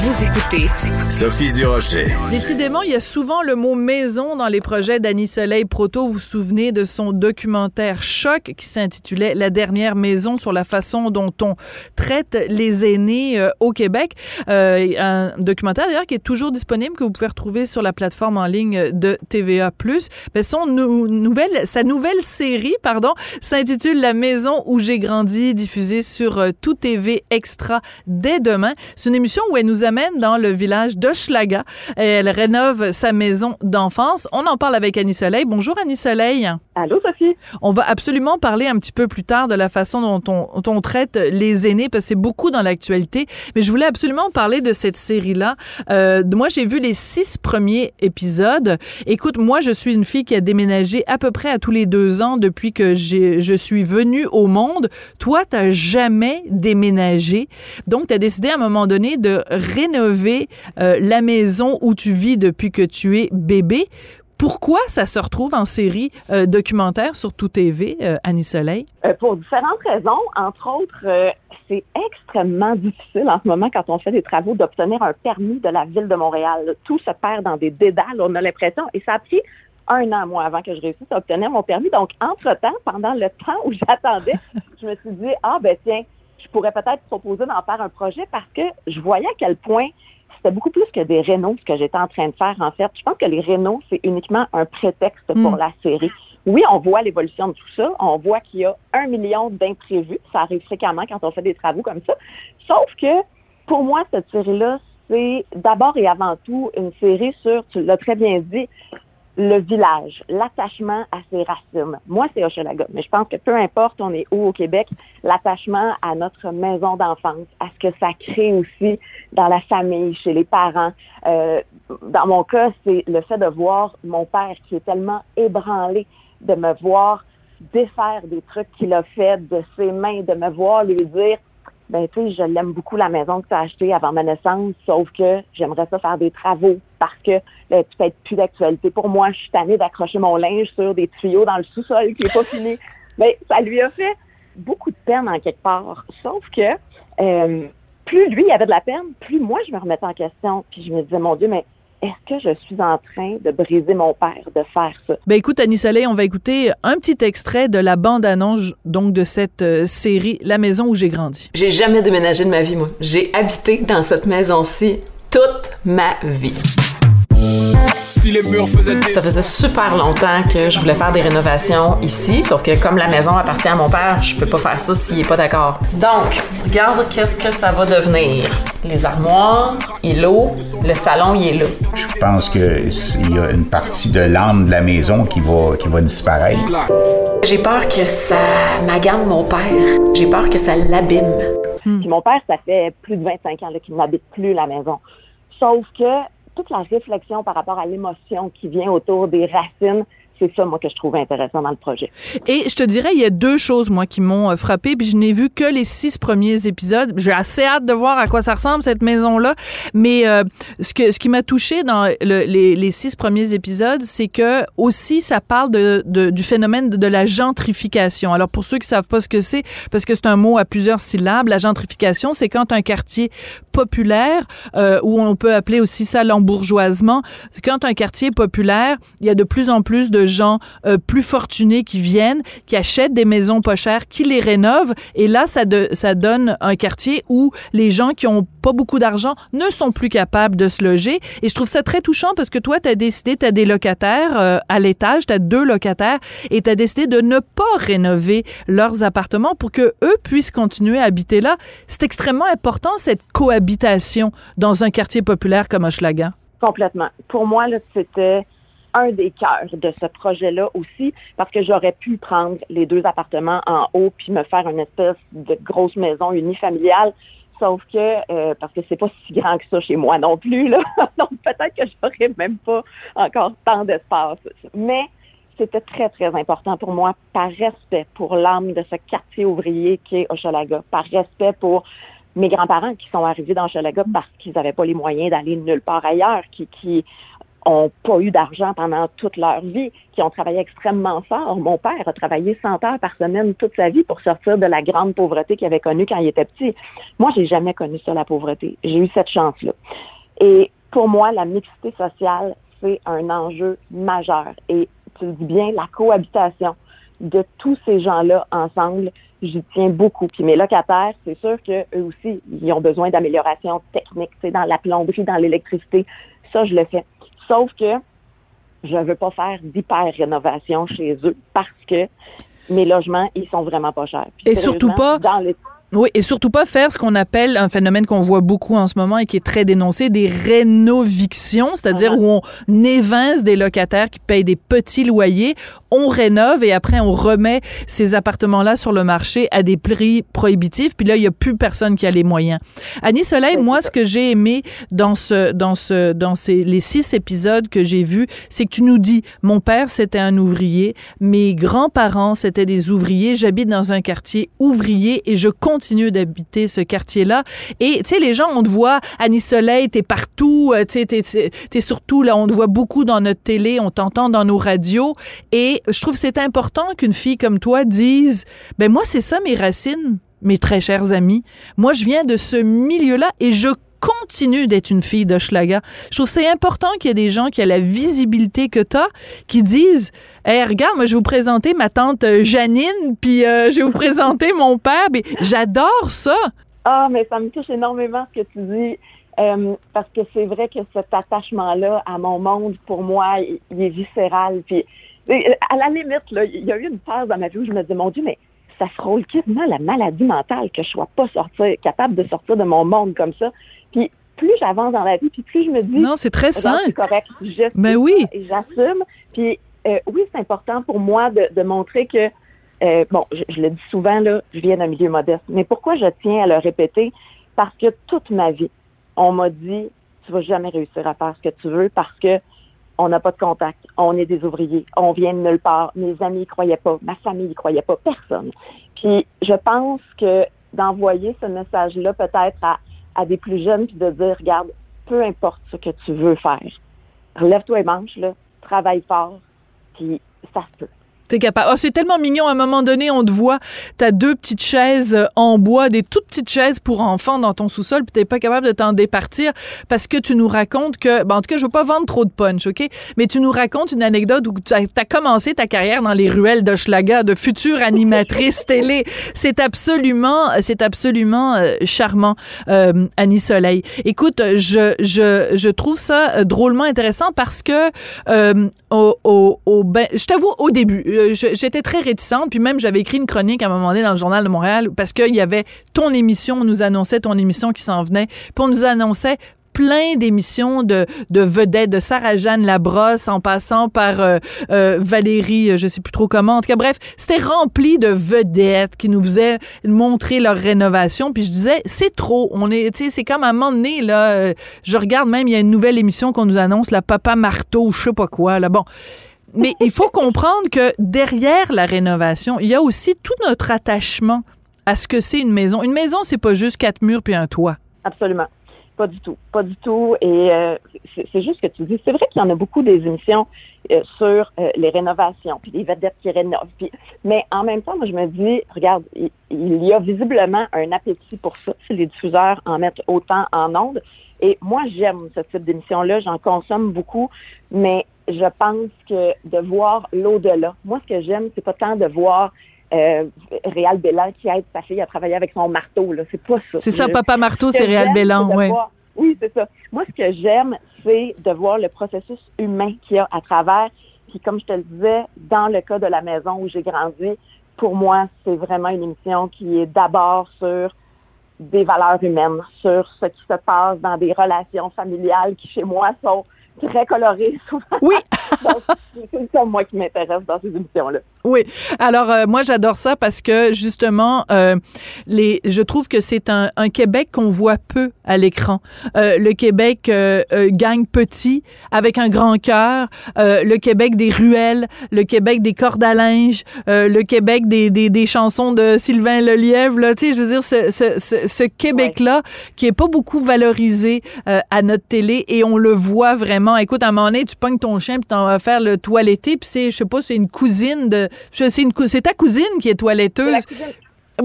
Vous écoutez Sophie Durocher. Décidément, il y a souvent le mot maison dans les projets d'Annie Soleil Proto. Vous vous souvenez de son documentaire Choc qui s'intitulait La dernière maison sur la façon dont on traite les aînés euh, au Québec. Euh, un documentaire d'ailleurs qui est toujours disponible, que vous pouvez retrouver sur la plateforme en ligne de TVA+. Mais son nou- nouvelle, sa nouvelle série, pardon, s'intitule La maison où j'ai grandi, diffusée sur euh, Tout TV Extra dès demain. C'est une émission où elle nous amène dans le village d'Hochelaga. Elle rénove sa maison d'enfance. On en parle avec Annie Soleil. Bonjour Annie Soleil. Allô, Sophie? On va absolument parler un petit peu plus tard de la façon dont on, dont on traite les aînés, parce que c'est beaucoup dans l'actualité. Mais je voulais absolument parler de cette série-là. Euh, moi, j'ai vu les six premiers épisodes. Écoute, moi, je suis une fille qui a déménagé à peu près à tous les deux ans depuis que je suis venue au monde. Toi, t'as jamais déménagé. Donc, tu as décidé à un moment donné de rénover euh, la maison où tu vis depuis que tu es bébé. Pourquoi ça se retrouve en série euh, documentaire sur Tout TV, euh, Annie Soleil? Pour différentes raisons, entre autres, c'est extrêmement difficile en ce moment quand on fait des travaux d'obtenir un permis de la ville de Montréal. Tout se perd dans des dédales, on a l'impression, et ça a pris un an, moi, avant que je réussisse à obtenir mon permis. Donc, entre-temps, pendant le temps où j'attendais, je me suis dit, ah ben tiens, je pourrais peut-être proposer d'en faire un projet parce que je voyais à quel point c'était beaucoup plus que des rénaux ce que j'étais en train de faire, en fait. Je pense que les rénaux, c'est uniquement un prétexte pour Mm. la série. Oui, on voit l'évolution de tout ça. On voit qu'il y a un million d'imprévus. Ça arrive fréquemment quand on fait des travaux comme ça. Sauf que, pour moi, cette série-là, c'est d'abord et avant tout une série sur, tu l'as très bien dit, le village, l'attachement à ses racines. Moi, c'est Hochelaga, mais je pense que peu importe on est où au Québec, l'attachement à notre maison d'enfance, à ce que ça crée aussi dans la famille, chez les parents. Euh, dans mon cas, c'est le fait de voir mon père qui est tellement ébranlé de me voir défaire des trucs qu'il a fait de ses mains, de me voir lui dire ben tu sais, je l'aime beaucoup la maison que tu as achetée avant ma naissance, sauf que j'aimerais ça faire des travaux parce que là, peut-être plus d'actualité pour moi. Je suis tannée d'accrocher mon linge sur des tuyaux dans le sous-sol qui est pas fini. Mais ça lui a fait beaucoup de peine en quelque part. Sauf que euh, plus lui avait de la peine, plus moi je me remettais en question. Puis je me disais, mon Dieu, mais est-ce que je suis en train de briser mon père de faire ça? Ben écoute, Annie Soleil, on va écouter un petit extrait de la bande-annonce donc de cette euh, série La maison où j'ai grandi. J'ai jamais déménagé de ma vie, moi. J'ai habité dans cette maison-ci toute ma vie. Si les murs faisaient des Ça faisait super longtemps que je voulais faire des rénovations ici, sauf que comme la maison appartient à mon père, je peux pas faire ça s'il est pas d'accord. Donc, regarde qu'est-ce que ça va devenir. Les armoires, il est là, le salon, il est là. Je pense qu'il y a une partie de l'âme de la maison qui va, qui va disparaître. J'ai peur que ça magane mon père. J'ai peur que ça l'abîme. Puis mon père, ça fait plus de 25 ans qu'il n'habite plus la maison. Sauf que toute la réflexion par rapport à l'émotion qui vient autour des racines, c'est ça, moi, que je trouve intéressant dans le projet. Et je te dirais, il y a deux choses, moi, qui m'ont euh, frappé, puis je n'ai vu que les six premiers épisodes. J'ai assez hâte de voir à quoi ça ressemble, cette maison-là. Mais euh, ce, que, ce qui m'a touché dans le- les, les six premiers épisodes, c'est que aussi, ça parle de, de- du phénomène de, la gentrification. Alors, pour ceux qui savent pas ce que c'est, parce que c'est un mot à plusieurs syllabes, la gentrification, c'est quand un quartier populaire, euh, ou on peut appeler aussi ça l'embourgeoisement, c'est quand un quartier populaire, il y a de plus en plus de gens euh, plus fortunés qui viennent, qui achètent des maisons pas chères, qui les rénovent, et là, ça, ça donne un quartier où les gens qui ont pas beaucoup d'argent ne sont plus capables de se loger. Et je trouve ça très touchant parce que toi, tu as décidé, tu as des locataires euh, à l'étage, tu as deux locataires, et tu as décidé de ne pas rénover leurs appartements pour que eux puissent continuer à habiter là. C'est extrêmement important, cette cohabitation dans un quartier populaire comme Hochelaga. Complètement. Pour moi, c'était un des cœurs de ce projet-là aussi, parce que j'aurais pu prendre les deux appartements en haut puis me faire une espèce de grosse maison unifamiliale. Sauf que, euh, parce que c'est pas si grand que ça chez moi non plus, là. Donc peut-être que j'aurais même pas encore tant d'espace. Mais c'était très, très important pour moi, par respect pour l'âme de ce quartier ouvrier qui est Hochelaga, par respect pour mes grands-parents qui sont arrivés dans Hochelaga parce qu'ils n'avaient pas les moyens d'aller nulle part ailleurs, qui, qui ont pas eu d'argent pendant toute leur vie, qui ont travaillé extrêmement fort. Mon père a travaillé 100 heures par semaine toute sa vie pour sortir de la grande pauvreté qu'il avait connue quand il était petit. Moi, j'ai jamais connu ça, la pauvreté. J'ai eu cette chance-là. Et pour moi, la mixité sociale, c'est un enjeu majeur. Et tu le dis bien, la cohabitation de tous ces gens-là ensemble, j'y tiens beaucoup. Puis mes locataires, c'est sûr qu'eux aussi, ils ont besoin d'amélioration technique, c'est dans la plomberie, dans l'électricité. Ça, je le fais. Sauf que je ne veux pas faire d'hyper-rénovation chez eux parce que mes logements, ils sont vraiment pas chers. Et surtout pas dans les oui, et surtout pas faire ce qu'on appelle un phénomène qu'on voit beaucoup en ce moment et qui est très dénoncé, des rénovictions, c'est-à-dire uh-huh. où on évince des locataires qui payent des petits loyers, on rénove et après on remet ces appartements-là sur le marché à des prix prohibitifs, puis là il y a plus personne qui a les moyens. Annie Soleil, moi ce que j'ai aimé dans ce dans ce dans ces les six épisodes que j'ai vus, c'est que tu nous dis mon père c'était un ouvrier, mes grands-parents c'était des ouvriers, j'habite dans un quartier ouvrier et je compte continue d'habiter ce quartier-là. Et, tu sais, les gens, on te voit, Annie Soleil, t'es partout, euh, tu sais, t'es, surtout, là, on te voit beaucoup dans notre télé, on t'entend dans nos radios. Et je trouve que c'est important qu'une fille comme toi dise, ben moi, c'est ça mes racines mes très chers amis. Moi, je viens de ce milieu-là et je continue d'être une fille d'Hochelaga. Je trouve c'est important qu'il y ait des gens qui ont la visibilité que tu as, qui disent Hey, regarde, moi, je vais vous présenter ma tante euh, Janine, puis euh, je vais vous présenter mon père. J'adore ça. Ah, mais ça me touche énormément ce que tu dis. Euh, parce que c'est vrai que cet attachement-là à mon monde, pour moi, il, est viscéral. Puis, à la limite, il y a eu une phase dans ma vie où je me disais, mon Dieu, mais ça frôle quasiment la maladie mentale que je sois pas sortir, capable de sortir de mon monde comme ça. Puis plus j'avance dans la vie, puis plus je me dis non, c'est très sain. C'est correct, je ben oui. et j'assume. Puis euh, oui, c'est important pour moi de, montrer que euh, bon, je, le dis souvent là, je viens d'un milieu modeste. Mais pourquoi je tiens à le répéter? Parce que toute ma vie, on m'a dit tu vas jamais réussir à faire ce que tu veux parce que on n'a pas de contact, on est des ouvriers, on vient de nulle part, mes amis ne croyaient pas, ma famille ne croyait pas, personne. Puis je pense que d'envoyer ce message-là peut-être à, à des plus jeunes, puis de dire, regarde, peu importe ce que tu veux faire, relève-toi les manches, là, travaille fort, puis ça se peut. T'es capable. Oh, c'est tellement mignon. À un moment donné, on te voit, t'as deux petites chaises euh, en bois, des toutes petites chaises pour enfants dans ton sous-sol, puis t'es pas capable de t'en départir parce que tu nous racontes que, ben, en tout cas, je veux pas vendre trop de punch, OK? Mais tu nous racontes une anecdote où tu as, commencé ta carrière dans les ruelles d'Hochelaga, de future animatrice télé. C'est absolument, c'est absolument euh, charmant, euh, Annie Soleil. Écoute, je, je, je trouve ça drôlement intéressant parce que, au, au, au ben, je t'avoue, au début, euh, j'étais très réticente, puis même j'avais écrit une chronique à un moment donné dans le journal de Montréal parce qu'il y avait ton émission, on nous annonçait ton émission qui s'en venait, puis on nous annonçait plein d'émissions de, de vedettes, de Sarah-Jeanne Labrosse en passant par euh, euh, Valérie, je sais plus trop comment. En tout cas, bref, c'était rempli de vedettes qui nous faisaient montrer leur rénovation. Puis je disais, c'est trop. On est, tu sais, c'est comme à un moment donné, là, je regarde même, il y a une nouvelle émission qu'on nous annonce, la Papa Marteau, je sais pas quoi, là. Bon. Mais il faut comprendre que derrière la rénovation, il y a aussi tout notre attachement à ce que c'est une maison. Une maison, c'est pas juste quatre murs puis un toit. Absolument. Pas du tout. Pas du tout. Et euh, c'est juste que tu dis. C'est vrai qu'il y en a beaucoup des émissions euh, sur euh, les rénovations, puis les vedettes qui rénovent. mais en même temps, moi, je me dis, regarde, il, il y a visiblement un appétit pour ça si les diffuseurs en mettent autant en ondes. Et moi, j'aime ce type d'émission-là. J'en consomme beaucoup. Mais je pense que de voir l'au-delà. Moi, ce que j'aime, c'est pas tant de voir euh, Réal Bélan qui aide sa fille à travailler avec son marteau. Là. C'est pas ça. C'est ça, Papa Marteau, c'est Réal Bélan, oui. Oui, c'est ça. Moi, ce que j'aime, c'est de voir le processus humain qu'il y a à travers. Puis, comme je te le disais, dans le cas de la maison où j'ai grandi, pour moi, c'est vraiment une émission qui est d'abord sur des valeurs humaines, sur ce qui se passe dans des relations familiales qui, chez moi, sont très coloré souvent. Oui. c'est ça, moi, qui m'intéresse dans ces émissions-là. Oui. Alors euh, moi j'adore ça parce que justement euh, les je trouve que c'est un, un Québec qu'on voit peu à l'écran. Euh, le Québec euh, euh, gagne petit avec un grand cœur, euh, le Québec des ruelles, le Québec des cordes à linge, euh, le Québec des, des, des chansons de Sylvain Lelièvre là, tu sais je veux dire ce ce, ce, ce Québec là qui est pas beaucoup valorisé euh, à notre télé et on le voit vraiment. Écoute à un moment donné tu pognes ton chien puis t'en vas faire le toiletté puis c'est je sais pas c'est une cousine de c'est ta cousine qui est toiletteuse.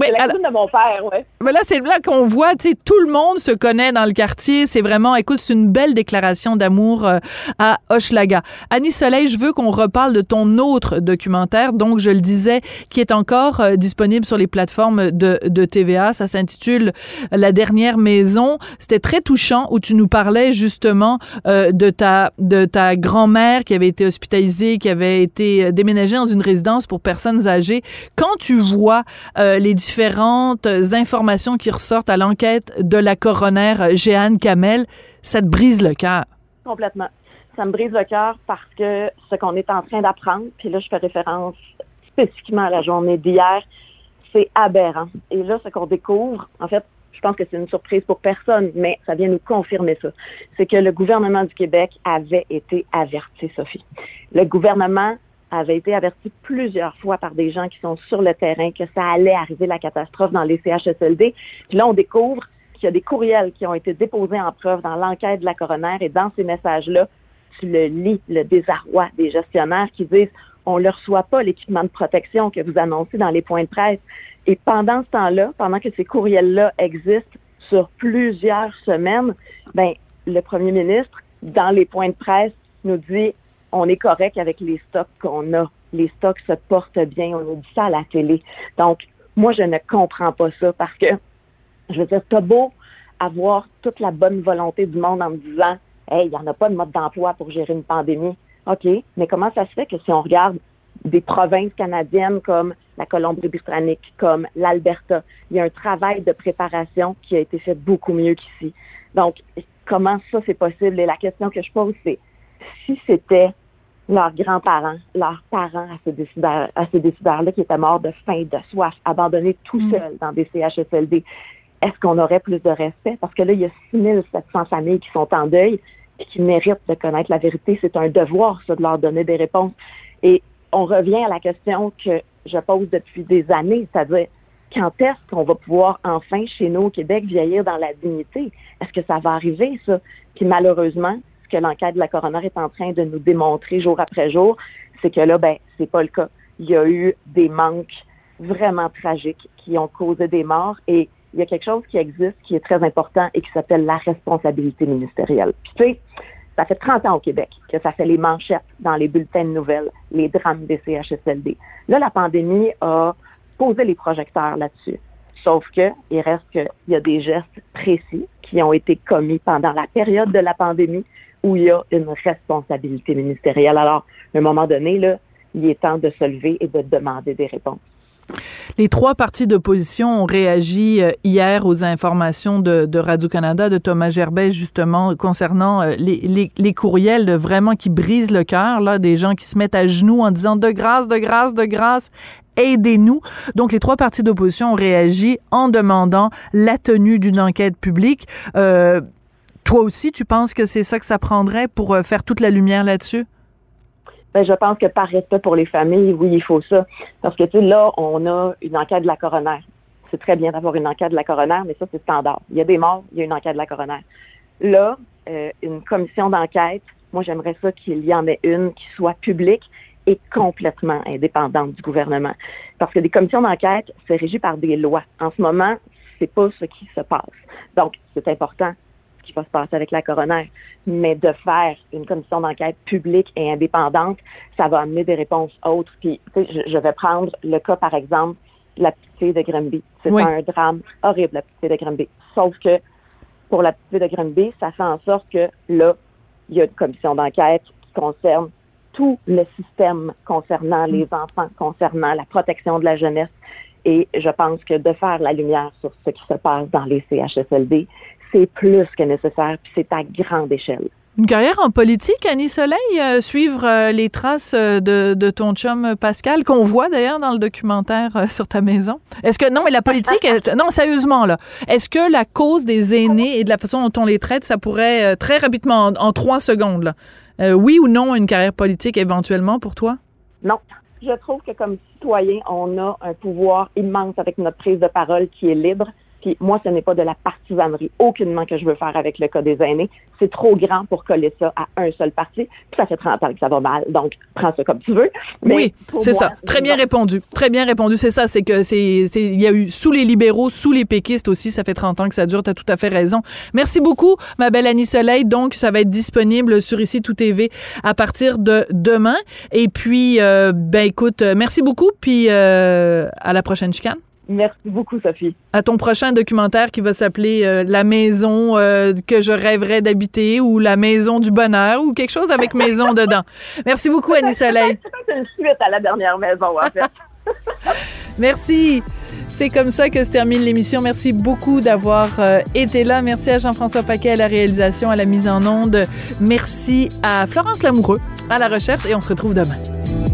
Oui, la alors- de mon père, ouais. mais là, c'est là qu'on voit, tu sais, tout le monde se connaît dans le quartier. C'est vraiment, écoute, c'est une belle déclaration d'amour euh, à Hochelaga. Annie Soleil, je veux qu'on reparle de ton autre documentaire, donc je le disais, qui est encore euh, disponible sur les plateformes de, de TVA. Ça s'intitule La dernière maison. C'était très touchant où tu nous parlais justement euh, de ta de ta grand-mère qui avait été hospitalisée, qui avait été euh, déménagée dans une résidence pour personnes âgées. Quand tu vois euh, les différentes informations qui ressortent à l'enquête de la coroner euh, Jeanne Kamel, ça te brise le cœur? Complètement. Ça me brise le cœur parce que ce qu'on est en train d'apprendre, puis là, je fais référence spécifiquement à la journée d'hier, c'est aberrant. Et là, ce qu'on découvre, en fait, je pense que c'est une surprise pour personne, mais ça vient nous confirmer ça. C'est que le gouvernement du Québec avait été averti, Sophie. Le gouvernement avait été averti plusieurs fois par des gens qui sont sur le terrain que ça allait arriver la catastrophe dans les CHSLD. Puis là, on découvre qu'il y a des courriels qui ont été déposés en preuve dans l'enquête de la coroner et dans ces messages-là, tu le lis, le désarroi des gestionnaires qui disent on ne reçoit pas l'équipement de protection que vous annoncez dans les points de presse. Et pendant ce temps-là, pendant que ces courriels-là existent sur plusieurs semaines, ben, le premier ministre, dans les points de presse, nous dit on est correct avec les stocks qu'on a. Les stocks se portent bien. On nous dit ça à la télé. Donc, moi, je ne comprends pas ça parce que, je veux dire, t'as beau avoir toute la bonne volonté du monde en me disant Hey, il n'y en a pas de mode d'emploi pour gérer une pandémie. OK, mais comment ça se fait que si on regarde des provinces canadiennes comme la Colombie-Britannique, comme l'Alberta, il y a un travail de préparation qui a été fait beaucoup mieux qu'ici. Donc, comment ça c'est possible? Et la question que je pose, c'est si c'était leurs grands-parents, leurs parents à ces décideurs, à ces décideurs-là qui étaient morts de faim, de soif, abandonnés tout seuls dans des CHSLD, est-ce qu'on aurait plus de respect? Parce que là, il y a 6700 familles qui sont en deuil et qui méritent de connaître la vérité. C'est un devoir, ça, de leur donner des réponses. Et on revient à la question que je pose depuis des années, c'est-à-dire quand est-ce qu'on va pouvoir enfin, chez nous au Québec, vieillir dans la dignité? Est-ce que ça va arriver, ça? Puis malheureusement, ce l'enquête de la coroner est en train de nous démontrer jour après jour, c'est que là, ben, c'est pas le cas. Il y a eu des manques vraiment tragiques qui ont causé des morts et il y a quelque chose qui existe qui est très important et qui s'appelle la responsabilité ministérielle. Puis, tu sais, ça fait 30 ans au Québec que ça fait les manchettes dans les bulletins de nouvelles, les drames des CHSLD. Là, la pandémie a posé les projecteurs là-dessus. Sauf que il reste qu'il y a des gestes précis qui ont été commis pendant la période de la pandémie où il y a une responsabilité ministérielle. Alors, à un moment donné, là, il est temps de se lever et de demander des réponses. Les trois partis d'opposition ont réagi euh, hier aux informations de, Radio-Canada, de Thomas Gerbet, justement, concernant euh, les, courriels vraiment qui brisent le cœur, là, des gens qui se mettent à genoux en disant de grâce, de grâce, de grâce, aidez-nous. Donc, les trois partis d'opposition ont réagi en demandant la tenue d'une enquête publique. Euh, toi aussi, tu penses que c'est ça que ça prendrait pour euh, faire toute la lumière là-dessus? Ben, je pense que par respect pour les familles, oui, il faut ça. Parce que, tu sais, là, on a une enquête de la coroner. C'est très bien d'avoir une enquête de la coroner, mais ça, c'est standard. Il y a des morts, il y a une enquête de la coroner. Là, euh, une commission d'enquête, moi, j'aimerais ça qu'il y en ait une qui soit publique et complètement indépendante du gouvernement. Parce que des commissions d'enquête, c'est régi par des lois. En ce moment, c'est pas ce qui se passe. Donc, c'est important qui va se passer avec la coroner. Mais de faire une commission d'enquête publique et indépendante, ça va amener des réponses autres. Puis, tu sais, je, je vais prendre le cas, par exemple, de la petite fille de Grimby. C'est Oui. un drame horrible, la petite fille de Grimby. Sauf que pour la petite fille de Grimby, ça fait en sorte que là, il y a une commission d'enquête qui concerne tout le système concernant les enfants, concernant la protection de la jeunesse. Et je pense que de faire la lumière sur ce qui se passe dans les CHSLD, c'est plus que nécessaire, puis c'est à grande échelle. Une carrière en politique, Annie Soleil, euh, suivre euh, les traces euh, de, de ton chum Pascal, qu'on voit d'ailleurs dans le documentaire euh, sur ta maison. Est-ce que, non, mais la politique, est- non, sérieusement, là, est-ce que la cause des aînés et de la façon dont on les traite, ça pourrait, très rapidement, en, en trois secondes, là, oui ou non, une carrière politique éventuellement pour toi? Non. Je trouve que comme citoyen, on a un pouvoir immense avec notre prise de parole qui est libre. Puis moi, ce n'est pas de la partisanerie aucunement que je veux faire avec le cas des aînés. C'est trop grand pour coller ça à un seul parti. Puis ça fait 30 ans que ça va mal. Donc, prends ça comme tu veux. Mais oui, c'est ça. Très bien répondu. Très bien répondu. C'est ça. C'est que c'est, il y a eu sous les libéraux, sous les péquistes aussi. Ça fait 30 ans que ça dure. T'as tout à fait raison. Merci beaucoup, ma belle Annie Soleil. Donc, ça va être disponible sur ici tout TV à partir de demain. Et puis, euh, ben écoute, euh, merci beaucoup. Puis euh, à la prochaine chicane. Merci beaucoup, Sophie. À ton prochain documentaire qui va s'appeler euh, La maison euh, que je rêverais d'habiter ou La maison du bonheur ou quelque chose avec maison dedans. Merci beaucoup, Annie Soleil. C'est une suite à la dernière maison, en fait. Merci. C'est comme ça que se termine l'émission. Merci beaucoup d'avoir euh, été là. Merci à Jean-François Paquet à la réalisation, à la mise en onde. Merci à Florence Lamoureux à la recherche et on se retrouve demain.